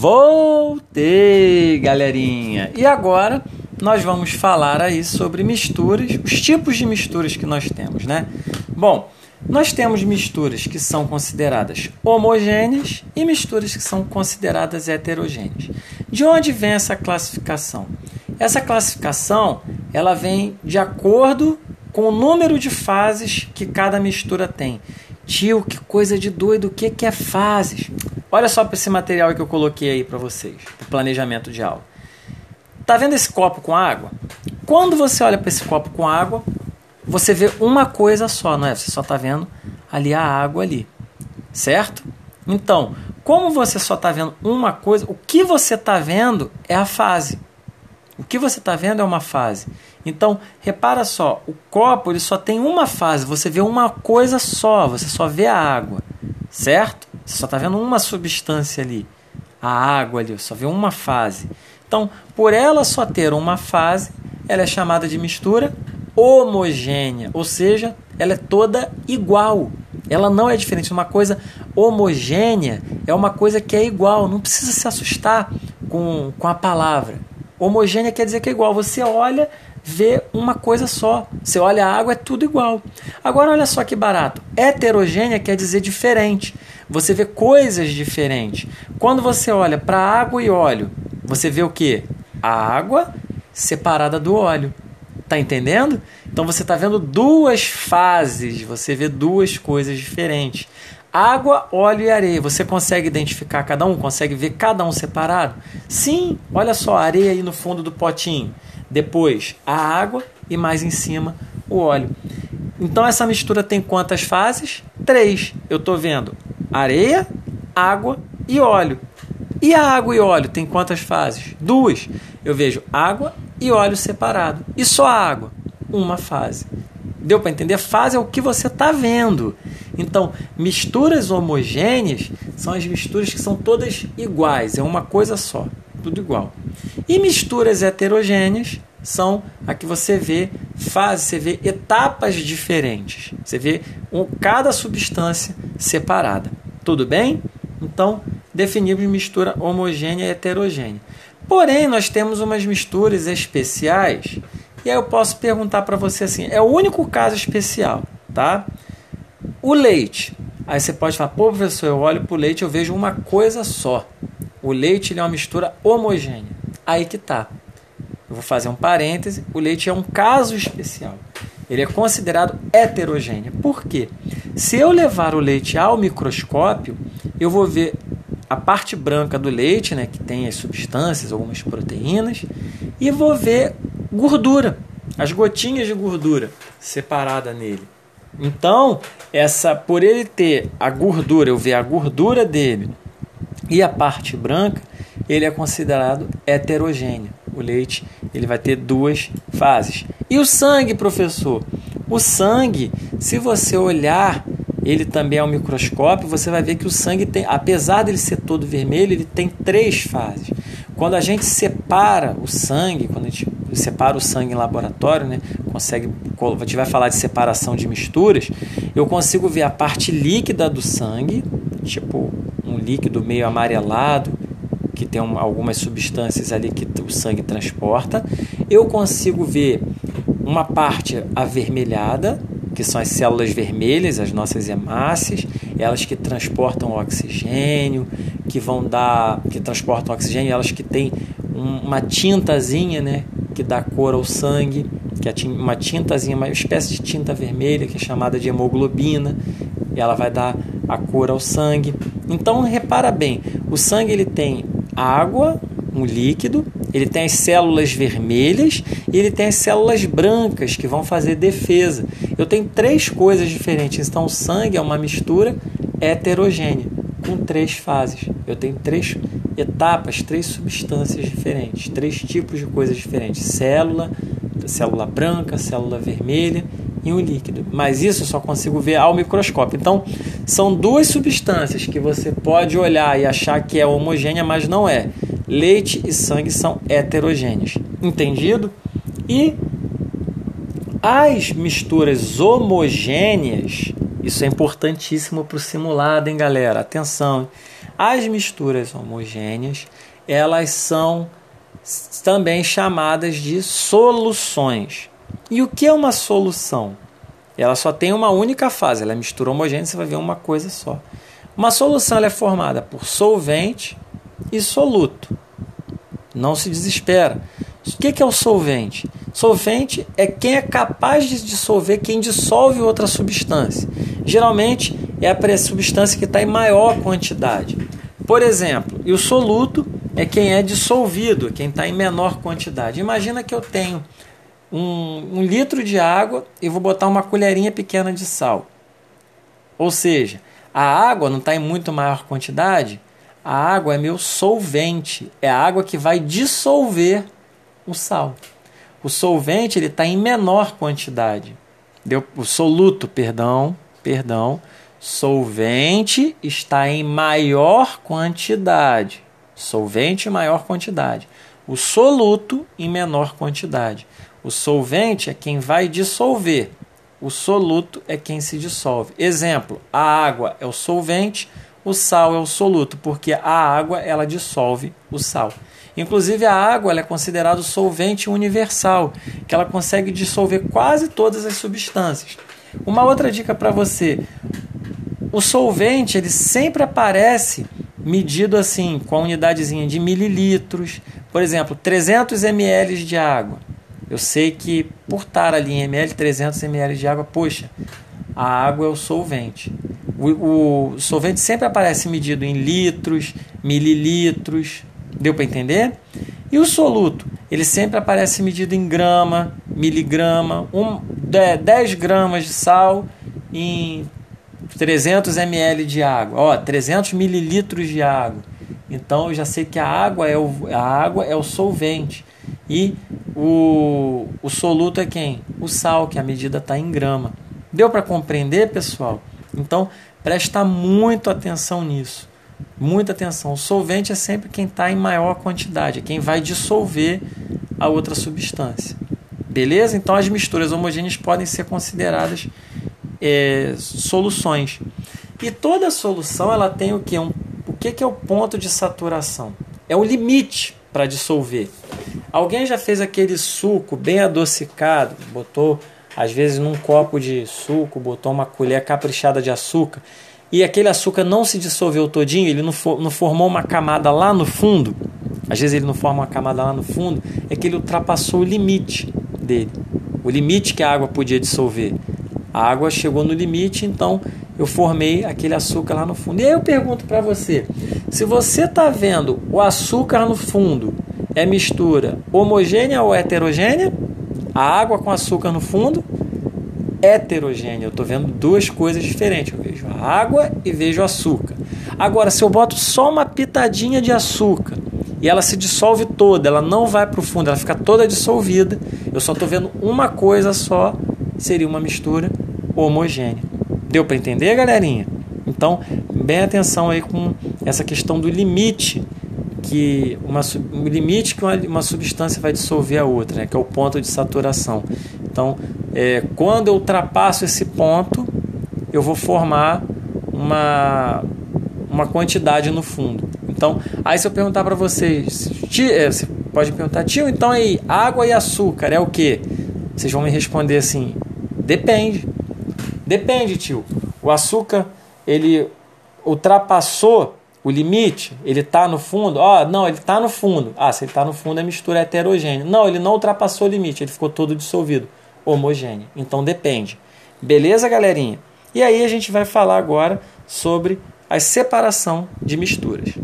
Voltei, galerinha! E agora nós vamos falar aí sobre misturas, os tipos de misturas que nós temos, né? Bom, nós temos misturas que são consideradas homogêneas e misturas que são consideradas heterogêneas. De onde vem essa classificação? Essa classificação ela vem de acordo com o número de fases que cada mistura tem. Tio, que coisa de doido, o que, que é fases? Olha só para esse material que eu coloquei aí para vocês, do planejamento de aula. Tá vendo esse copo com água? Quando você olha para esse copo com água, você vê uma coisa só, não é? Você só está vendo ali a água ali, certo? Então, como você só está vendo uma coisa, o que você está vendo é a fase. O que você está vendo é uma fase. Então, repara só, o copo ele só tem uma fase, você vê uma coisa só, você só vê a água, certo? Você só está vendo uma substância ali, a água ali, só vê uma fase. Então, por ela só ter uma fase, ela é chamada de mistura homogênea, ou seja, ela é toda igual. Ela não é diferente. Uma coisa homogênea é uma coisa que é igual. Não precisa se assustar com, com a palavra. Homogênea quer dizer que é igual. Você olha, vê uma coisa só. Você olha a água, é tudo igual. Agora, olha só que barato. Heterogênea quer dizer diferente. Você vê coisas diferentes. Quando você olha para água e óleo, você vê o que? A água separada do óleo. Tá entendendo? Então você está vendo duas fases, você vê duas coisas diferentes. Água, óleo e areia. Você consegue identificar cada um? Consegue ver cada um separado? Sim, olha só, a areia aí no fundo do potinho. Depois a água e mais em cima o óleo. Então essa mistura tem quantas fases? Três. Eu estou vendo areia, água e óleo. E a água e óleo tem quantas fases? Duas. Eu vejo água e óleo separado. E só água, uma fase. Deu para entender? Fase é o que você está vendo. Então, misturas homogêneas são as misturas que são todas iguais, é uma coisa só, tudo igual. E misturas heterogêneas são a que você vê fase, você vê etapas diferentes. Você vê um, cada substância separada. Tudo bem? Então, definimos mistura homogênea e heterogênea. Porém, nós temos umas misturas especiais. E aí eu posso perguntar para você assim: é o único caso especial, tá? O leite. Aí você pode falar, pô, professor, eu olho para o leite eu vejo uma coisa só. O leite é uma mistura homogênea. Aí que tá. Eu vou fazer um parêntese. O leite é um caso especial. Ele é considerado heterogêneo. Por quê? Se eu levar o leite ao microscópio, eu vou ver a parte branca do leite, né, que tem as substâncias, algumas proteínas, e vou ver gordura, as gotinhas de gordura separada nele. Então, essa por ele ter a gordura, eu ver a gordura dele e a parte branca, ele é considerado heterogêneo. O leite ele vai ter duas fases. E o sangue, professor? O sangue, se você olhar ele também é um microscópio, você vai ver que o sangue tem, apesar dele ser todo vermelho, ele tem três fases. Quando a gente separa o sangue, quando a gente separa o sangue em laboratório, né, consegue, a gente vai falar de separação de misturas, eu consigo ver a parte líquida do sangue, tipo um líquido meio amarelado, que tem algumas substâncias ali que o sangue transporta. Eu consigo ver uma parte avermelhada, que são as células vermelhas, as nossas hemácias, elas que transportam oxigênio, que vão dar, que transportam oxigênio, elas que têm uma tintazinha, né, que dá cor ao sangue, que é uma tintazinha, uma espécie de tinta vermelha que é chamada de hemoglobina, ela vai dar a cor ao sangue. Então repara bem, o sangue ele tem água, um líquido, ele tem as células vermelhas e ele tem as células brancas que vão fazer defesa. Eu tenho três coisas diferentes. Então, o sangue é uma mistura heterogênea com três fases. Eu tenho três etapas, três substâncias diferentes, três tipos de coisas diferentes: célula, célula branca, célula vermelha e um líquido. Mas isso eu só consigo ver ao microscópio. Então, são duas substâncias que você pode olhar e achar que é homogênea, mas não é leite e sangue são heterogêneos. Entendido? E as misturas homogêneas, isso é importantíssimo para o simulado, hein, galera? Atenção. As misturas homogêneas, elas são também chamadas de soluções. E o que é uma solução? Ela só tem uma única fase, ela é mistura homogênea, você vai ver uma coisa só. Uma solução é formada por solvente soluto. Não se desespera. O que é o solvente? Solvente é quem é capaz de dissolver, quem dissolve outra substância. Geralmente é a substância que está em maior quantidade. Por exemplo, e o soluto é quem é dissolvido, quem está em menor quantidade. Imagina que eu tenho um, um litro de água e vou botar uma colherinha pequena de sal. Ou seja, a água não está em muito maior quantidade, a água é meu solvente, é a água que vai dissolver o sal. O solvente ele está em menor quantidade. Deu, o soluto, perdão, perdão, solvente está em maior quantidade. Solvente em maior quantidade. O soluto em menor quantidade. O solvente é quem vai dissolver. O soluto é quem se dissolve. Exemplo: a água é o solvente, o sal é o soluto, porque a água ela dissolve o sal. Inclusive a água é considerada o solvente universal, que ela consegue dissolver quase todas as substâncias. Uma outra dica para você: o solvente ele sempre aparece medido assim com a unidadezinha de mililitros, por exemplo, 300 ml de água. Eu sei que por estar ali em ml, 300 ml de água, poxa, a água é o solvente. O, o solvente sempre aparece medido em litros, mililitros, deu para entender? E o soluto, ele sempre aparece medido em grama, miligrama, um, 10 gramas de sal em 300 ml de água, ó, 300 mililitros de água. Então eu já sei que a água é o, a água é o solvente. E o, o soluto é quem? O sal, que a medida está em grama. Deu para compreender, pessoal? Então, presta muito atenção nisso. Muita atenção. O solvente é sempre quem está em maior quantidade, é quem vai dissolver a outra substância. Beleza? Então, as misturas homogêneas podem ser consideradas é, soluções. E toda solução ela tem o que? Um, o que, que é o ponto de saturação? É o limite para dissolver. Alguém já fez aquele suco bem adocicado, botou às vezes num copo de suco, botou uma colher caprichada de açúcar e aquele açúcar não se dissolveu todinho, ele não, for, não formou uma camada lá no fundo. Às vezes ele não forma uma camada lá no fundo, é que ele ultrapassou o limite dele, o limite que a água podia dissolver. A água chegou no limite, então eu formei aquele açúcar lá no fundo. E aí eu pergunto para você: se você está vendo o açúcar no fundo é mistura homogênea ou heterogênea? A água com açúcar no fundo, heterogênea. Eu estou vendo duas coisas diferentes. Eu vejo a água e vejo o açúcar. Agora, se eu boto só uma pitadinha de açúcar e ela se dissolve toda, ela não vai para o fundo, ela fica toda dissolvida, eu só estou vendo uma coisa só, seria uma mistura homogênea. Deu para entender, galerinha? Então, bem atenção aí com essa questão do limite que uma, um limite que uma, uma substância vai dissolver a outra, né, que é o ponto de saturação. Então, é, quando eu ultrapasso esse ponto, eu vou formar uma, uma quantidade no fundo. Então, aí se eu perguntar para vocês, é, você pode perguntar, tio, então aí, água e açúcar é o que? Vocês vão me responder assim, depende. Depende, tio. O açúcar, ele ultrapassou o limite, ele está no fundo? Ó, oh, não, ele está no fundo. Ah, se ele está no fundo é mistura heterogênea. Não, ele não ultrapassou o limite, ele ficou todo dissolvido. Homogêneo. Então depende. Beleza, galerinha? E aí a gente vai falar agora sobre a separação de misturas.